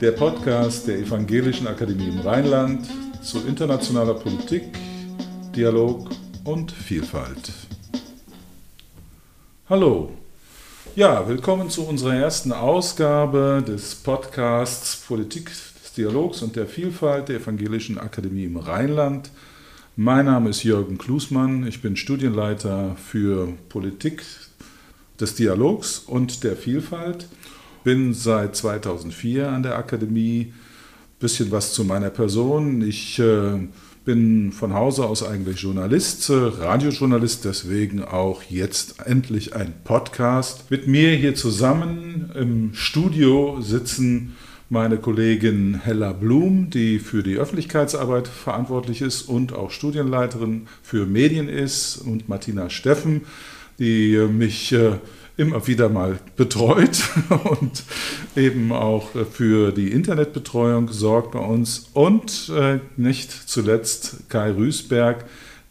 der Podcast der Evangelischen Akademie im Rheinland zu internationaler Politik, Dialog und Vielfalt. Hallo. Ja, willkommen zu unserer ersten Ausgabe des Podcasts Politik des Dialogs und der Vielfalt der Evangelischen Akademie im Rheinland. Mein Name ist Jürgen Klusmann, ich bin Studienleiter für Politik des Dialogs und der Vielfalt. Bin seit 2004 an der Akademie. Bisschen was zu meiner Person. Ich äh, bin von Hause aus eigentlich Journalist, äh, Radiojournalist, deswegen auch jetzt endlich ein Podcast. Mit mir hier zusammen im Studio sitzen meine Kollegin Hella Blum, die für die Öffentlichkeitsarbeit verantwortlich ist und auch Studienleiterin für Medien ist, und Martina Steffen, die äh, mich äh, immer wieder mal betreut und eben auch für die Internetbetreuung sorgt bei uns. Und äh, nicht zuletzt Kai Rüßberg,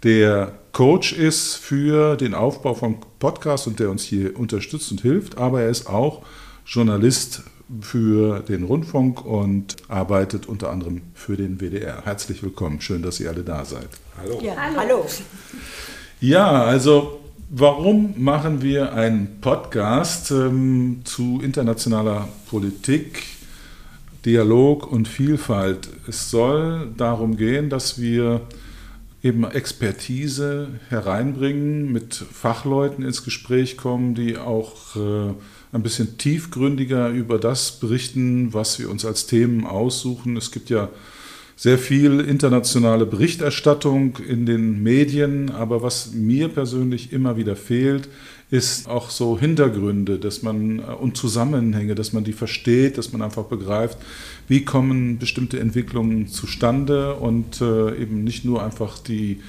der Coach ist für den Aufbau von Podcasts und der uns hier unterstützt und hilft, aber er ist auch Journalist für den Rundfunk und arbeitet unter anderem für den WDR. Herzlich willkommen, schön, dass ihr alle da seid. Hallo. Ja, hallo. Ja, also warum machen wir einen Podcast ähm, zu internationaler Politik, Dialog und Vielfalt? Es soll darum gehen, dass wir eben Expertise hereinbringen, mit Fachleuten ins Gespräch kommen, die auch äh, ein bisschen tiefgründiger über das berichten, was wir uns als Themen aussuchen. Es gibt ja sehr viel internationale Berichterstattung in den Medien, aber was mir persönlich immer wieder fehlt, ist auch so Hintergründe, dass man und Zusammenhänge, dass man die versteht, dass man einfach begreift, wie kommen bestimmte Entwicklungen zustande und äh, eben nicht nur einfach die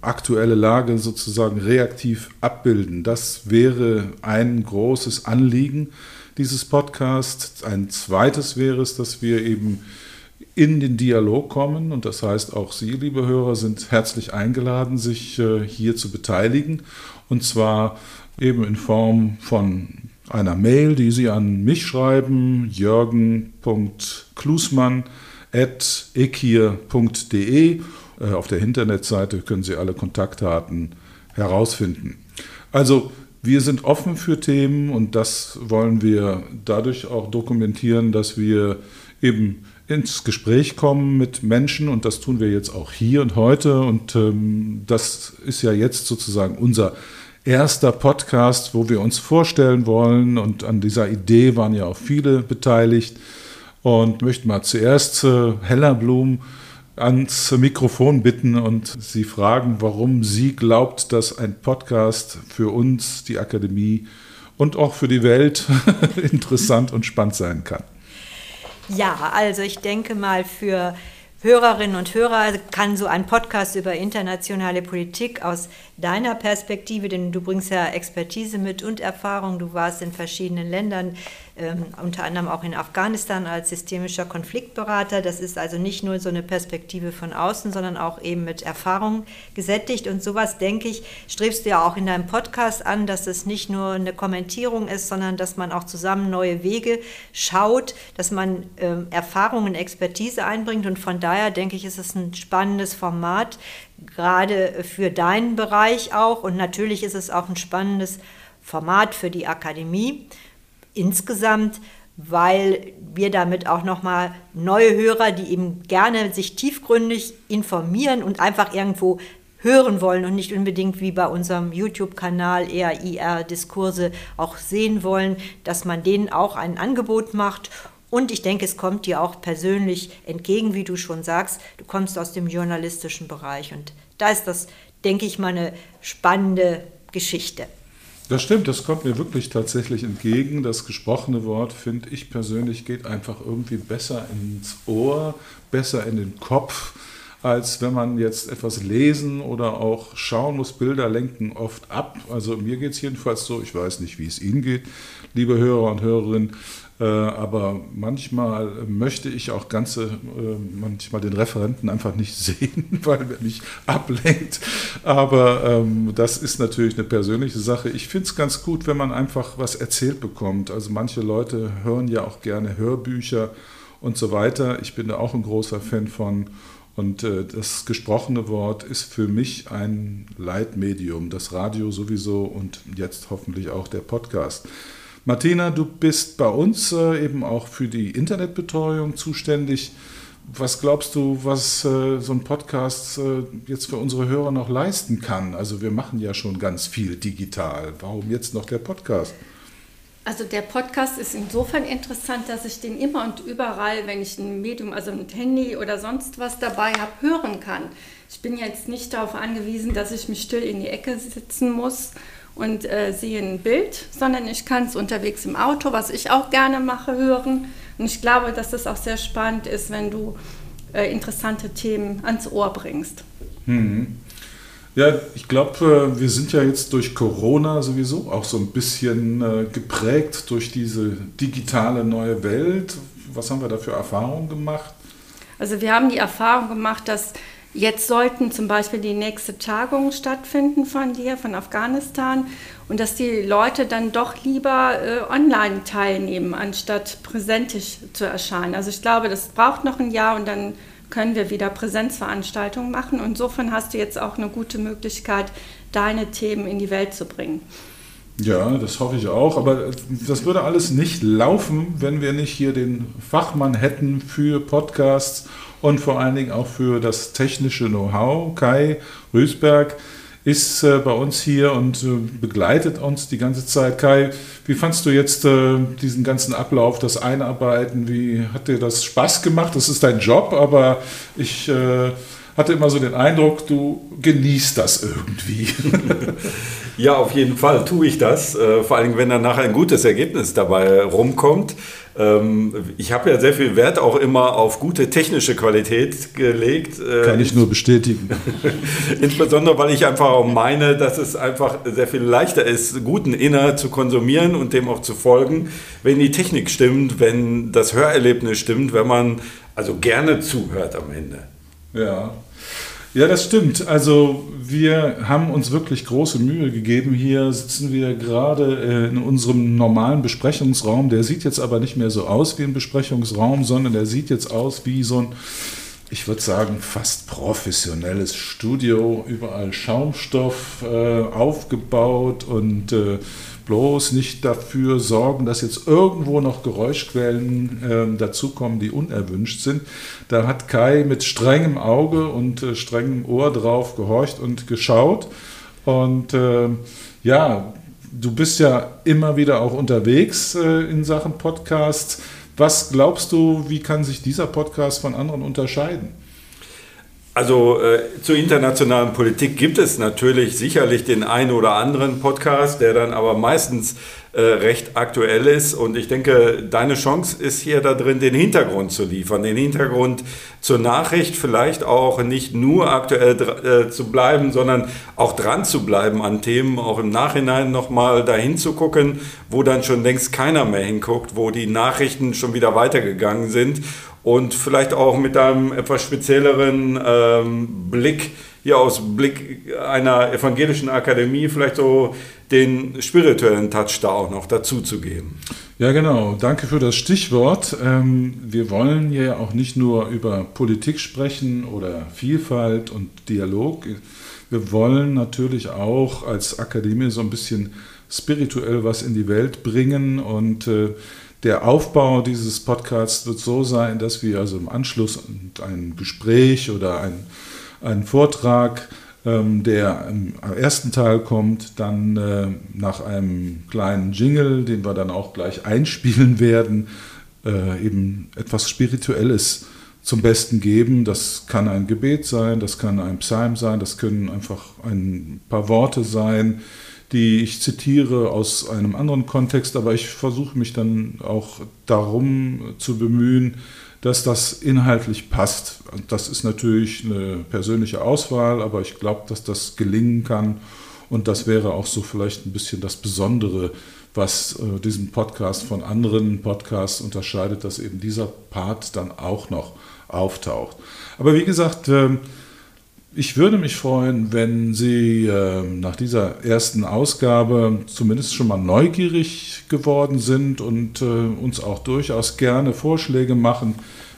aktuelle Lage sozusagen reaktiv abbilden. Das wäre ein großes Anliegen dieses Podcasts. Ein zweites wäre es, dass wir eben in den Dialog kommen. Und das heißt, auch Sie, liebe Hörer, sind herzlich eingeladen, sich äh, hier zu beteiligen. Und zwar eben in Form von einer Mail, die Sie an mich schreiben, jürgen.klusmann.ekir.de äh, auf der Internetseite können Sie alle Kontaktdaten herausfinden. Also wir sind offen für Themen und das wollen wir dadurch auch dokumentieren, dass wir eben ins Gespräch kommen mit Menschen und das tun wir jetzt auch hier und heute und ähm, das ist ja jetzt sozusagen unser erster Podcast, wo wir uns vorstellen wollen und an dieser Idee waren ja auch viele beteiligt und möchte mal zuerst äh, Hella Blum ans Mikrofon bitten und sie fragen, warum sie glaubt, dass ein Podcast für uns, die Akademie und auch für die Welt interessant und spannend sein kann. Ja, also ich denke mal für Hörerinnen und Hörer kann so ein Podcast über internationale Politik aus deiner Perspektive, denn du bringst ja Expertise mit und Erfahrung, du warst in verschiedenen Ländern, ähm, unter anderem auch in Afghanistan als systemischer Konfliktberater. Das ist also nicht nur so eine Perspektive von außen, sondern auch eben mit Erfahrung gesättigt. Und sowas, denke ich, strebst du ja auch in deinem Podcast an, dass es nicht nur eine Kommentierung ist, sondern dass man auch zusammen neue Wege schaut, dass man ähm, Erfahrungen, Expertise einbringt. Und von daher denke ich, ist es ein spannendes Format, gerade für deinen Bereich auch. Und natürlich ist es auch ein spannendes Format für die Akademie insgesamt, weil wir damit auch nochmal neue Hörer, die eben gerne sich tiefgründig informieren und einfach irgendwo hören wollen und nicht unbedingt wie bei unserem YouTube-Kanal eher IR-Diskurse auch sehen wollen, dass man denen auch ein Angebot macht. Und ich denke, es kommt dir auch persönlich entgegen, wie du schon sagst. Du kommst aus dem journalistischen Bereich und da ist das, denke ich mal, eine spannende Geschichte. Das stimmt, das kommt mir wirklich tatsächlich entgegen. Das gesprochene Wort, finde ich persönlich, geht einfach irgendwie besser ins Ohr, besser in den Kopf, als wenn man jetzt etwas lesen oder auch schauen muss. Bilder lenken oft ab. Also mir geht es jedenfalls so, ich weiß nicht, wie es Ihnen geht, liebe Hörer und Hörerinnen. Äh, aber manchmal möchte ich auch ganze, äh, manchmal den Referenten einfach nicht sehen, weil er mich ablenkt. Aber ähm, das ist natürlich eine persönliche Sache. Ich finde es ganz gut, wenn man einfach was erzählt bekommt. Also manche Leute hören ja auch gerne Hörbücher und so weiter. Ich bin da auch ein großer Fan von. Und äh, das gesprochene Wort ist für mich ein Leitmedium, das Radio sowieso und jetzt hoffentlich auch der Podcast. Martina, du bist bei uns äh, eben auch für die Internetbetreuung zuständig. Was glaubst du, was äh, so ein Podcast äh, jetzt für unsere Hörer noch leisten kann? Also wir machen ja schon ganz viel digital. Warum jetzt noch der Podcast? Also der Podcast ist insofern interessant, dass ich den immer und überall, wenn ich ein Medium, also ein Handy oder sonst was dabei habe, hören kann. Ich bin jetzt nicht darauf angewiesen, dass ich mich still in die Ecke sitzen muss und äh, sehe ein Bild, sondern ich kann es unterwegs im Auto, was ich auch gerne mache, hören. Und ich glaube, dass das auch sehr spannend ist, wenn du äh, interessante Themen ans Ohr bringst. Mhm. Ja, ich glaube, äh, wir sind ja jetzt durch Corona sowieso auch so ein bisschen äh, geprägt durch diese digitale neue Welt. Was haben wir da für Erfahrungen gemacht? Also wir haben die Erfahrung gemacht, dass jetzt sollten zum Beispiel die nächste Tagung stattfinden von dir, von Afghanistan, und dass die Leute dann doch lieber äh, online teilnehmen, anstatt präsentisch zu erscheinen. Also ich glaube, das braucht noch ein Jahr und dann können wir wieder Präsenzveranstaltungen machen. Insofern hast du jetzt auch eine gute Möglichkeit, deine Themen in die Welt zu bringen. Ja, das hoffe ich auch. Aber das würde alles nicht laufen, wenn wir nicht hier den Fachmann hätten für Podcasts und vor allen Dingen auch für das technische Know-how. Kai Rüßberg ist äh, bei uns hier und äh, begleitet uns die ganze Zeit. Kai, wie fandst du jetzt äh, diesen ganzen Ablauf, das Einarbeiten? Wie hat dir das Spaß gemacht? Das ist dein Job, aber ich hatte immer so den Eindruck, du genießt das irgendwie. ja, auf jeden Fall tue ich das. Äh, vor allem, wenn dann nachher ein gutes Ergebnis dabei rumkommt. Ähm, ich habe ja sehr viel Wert auch immer auf gute technische Qualität gelegt. Äh, Kann ich nur bestätigen. Insbesondere, weil ich einfach auch meine, dass es einfach sehr viel leichter ist, guten Inhalt zu konsumieren und dem auch zu folgen, wenn die Technik stimmt, wenn das Hörerlebnis stimmt, wenn man also gerne zuhört am Ende. Ja. Ja, das stimmt. Also wir haben uns wirklich große Mühe gegeben. Hier sitzen wir gerade äh, in unserem normalen Besprechungsraum. Der sieht jetzt aber nicht mehr so aus wie ein Besprechungsraum, sondern der sieht jetzt aus wie so ein, ich würde sagen, fast professionelles Studio. Überall Schaumstoff äh, aufgebaut und äh, bloß nicht dafür sorgen, dass jetzt irgendwo noch Geräuschquellen äh, dazukommen, die unerwünscht sind. Da hat Kai mit strengem Auge und äh, strengem Ohr drauf gehorcht und geschaut. Und äh, ja, du bist ja immer wieder auch unterwegs äh, in Sachen Podcasts. Was glaubst du, wie kann sich dieser Podcast von anderen unterscheiden? Also äh, zur internationalen Politik gibt es natürlich sicherlich den einen oder anderen Podcast, der dann aber meistens äh, recht aktuell ist. Und ich denke, deine Chance ist hier da drin, den Hintergrund zu liefern, den Hintergrund zur Nachricht, vielleicht auch nicht nur aktuell äh, zu bleiben, sondern auch dran zu bleiben an Themen, auch im Nachhinein nochmal dahin zu gucken, wo dann schon längst keiner mehr hinguckt, wo die Nachrichten schon wieder weitergegangen sind und vielleicht auch mit einem etwas spezielleren ähm, Blick, hier aus Blick einer evangelischen Akademie, vielleicht so den spirituellen Touch da auch noch dazu zu geben. Ja, genau. Danke für das Stichwort. Ähm, wir wollen hier auch nicht nur über Politik sprechen oder Vielfalt und Dialog. Wir wollen natürlich auch als Akademie so ein bisschen spirituell was in die Welt bringen und äh, der Aufbau dieses Podcasts wird so sein, dass wir also im Anschluss ein Gespräch oder ein, einen Vortrag, ähm, der im ersten Teil kommt, dann äh, nach einem kleinen Jingle, den wir dann auch gleich einspielen werden, äh, eben etwas Spirituelles zum Besten geben. Das kann ein Gebet sein, das kann ein Psalm sein, das können einfach ein paar Worte sein, die ich zitiere aus einem anderen Kontext, aber ich versuche mich dann auch darum zu bemühen, dass das inhaltlich passt. Das ist natürlich eine persönliche Auswahl, aber ich glaube, dass das gelingen kann und das wäre auch so vielleicht ein bisschen das Besondere, was äh, diesen Podcast von anderen Podcasts unterscheidet, dass eben dieser Part dann auch noch auftaucht. Aber wie gesagt, äh, Ich würde mich freuen, wenn Sie äh, nach dieser ersten Ausgabe zumindest schon mal neugierig geworden sind und äh, uns auch durchaus gerne Vorschläge machen,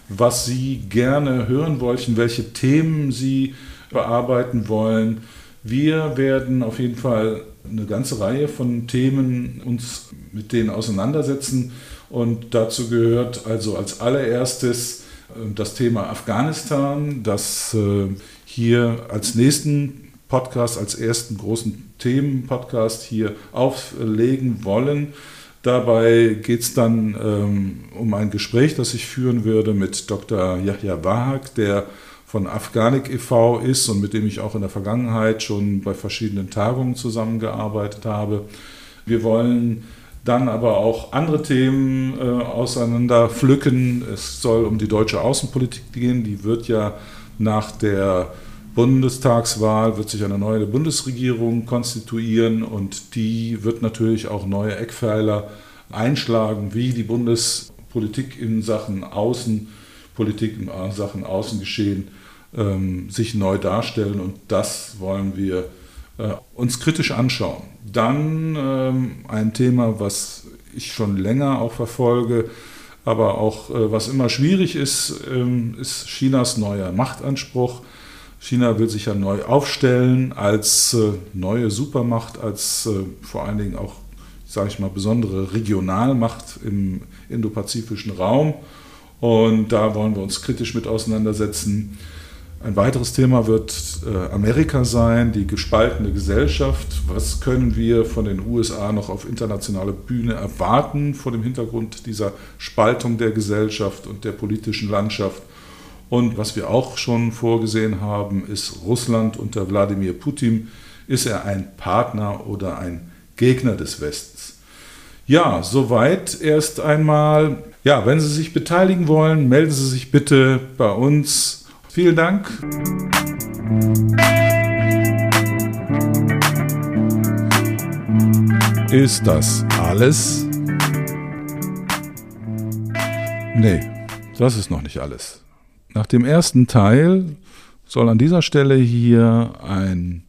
was Sie gerne hören wollten, welche Themen Sie bearbeiten wollen. Wir werden auf jeden Fall eine ganze Reihe von Themen uns mit denen auseinandersetzen und dazu gehört also als allererstes äh, das Thema Afghanistan, das äh, hier als nächsten Podcast, als ersten großen Themenpodcast hier auflegen wollen. Dabei geht es dann ähm, um ein Gespräch, das ich führen würde mit Dr. Yahya Wahak, der von Afghanik e.V. ist und mit dem ich auch in der Vergangenheit schon bei verschiedenen Tagungen zusammengearbeitet habe. Wir wollen dann aber auch andere Themen äh, auseinander pflücken. Es soll um die deutsche Außenpolitik gehen. Die wird ja nach der Bundestagswahl, wird sich eine neue Bundesregierung konstituieren und die wird natürlich auch neue Eckpfeiler einschlagen, wie die Bundespolitik in Sachen Außenpolitik, in Sachen Außengeschehen ähm, sich neu darstellen und das wollen wir äh, uns kritisch anschauen. Dann ähm, ein Thema, was ich schon länger auch verfolge, aber auch äh, was immer schwierig ist, ähm, ist Chinas neuer Machtanspruch. China will sich ja neu aufstellen als äh, neue Supermacht, als äh, vor allen Dingen auch, sage ich mal, besondere Regionalmacht im indopazifischen Raum. Und da wollen wir uns kritisch mit auseinandersetzen. Ein weiteres Thema wird äh, Amerika sein, die gespaltene Gesellschaft. Was können wir von den USA noch auf internationaler Bühne erwarten vor dem Hintergrund dieser Spaltung der Gesellschaft und der politischen Landschaft? Und was wir auch schon vorgesehen haben, ist Russland unter Wladimir Putin. Ist er ein Partner oder ein Gegner des Westens? Ja, soweit erst einmal. Ja, wenn Sie sich beteiligen wollen, melden Sie sich bitte bei uns Vielen Dank. Ist das alles? Nee, das ist noch nicht alles. Nach dem ersten Teil soll an dieser Stelle hier ein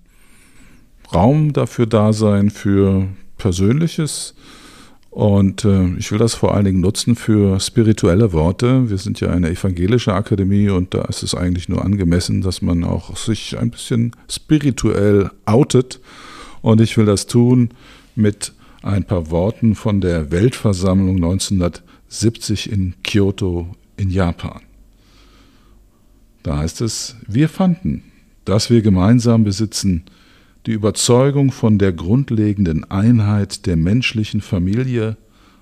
Raum dafür da sein für Persönliches, und äh, ich will das vor allen Dingen nutzen für spirituelle Worte. Wir sind ja eine evangelische Akademie und da ist es eigentlich nur angemessen, dass man auch sich ein bisschen spirituell outet. Und ich will das tun mit ein paar Worten von der Weltversammlung 1970 in Kyoto in Japan. Da heißt es, wir fanden, dass wir gemeinsam besitzen, die Überzeugung von der grundlegenden Einheit der menschlichen Familie,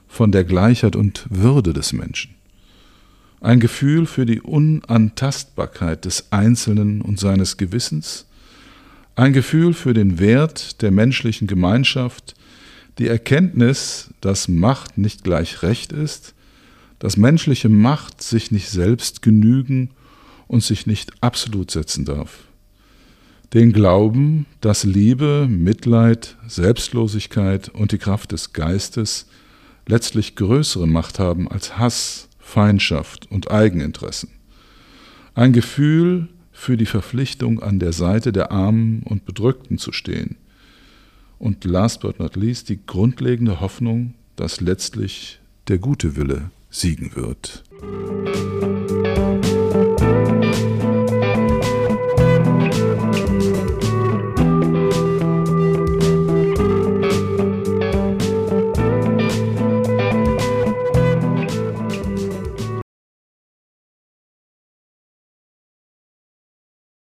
von der Gleichheit und Würde des Menschen. Ein Gefühl für die Unantastbarkeit des Einzelnen und seines Gewissens, ein Gefühl für den Wert der menschlichen Gemeinschaft, die Erkenntnis, dass Macht nicht gleich Recht ist, dass menschliche Macht sich nicht selbst genügen und sich nicht absolut setzen darf den Glauben, dass Liebe, Mitleid, Selbstlosigkeit und die Kraft des Geistes letztlich größere Macht haben als Hass, Feindschaft und Eigeninteressen. Ein Gefühl für die Verpflichtung, an der Seite der Armen und Bedrückten zu stehen. Und last but not least die grundlegende Hoffnung, dass letztlich der gute Wille siegen wird.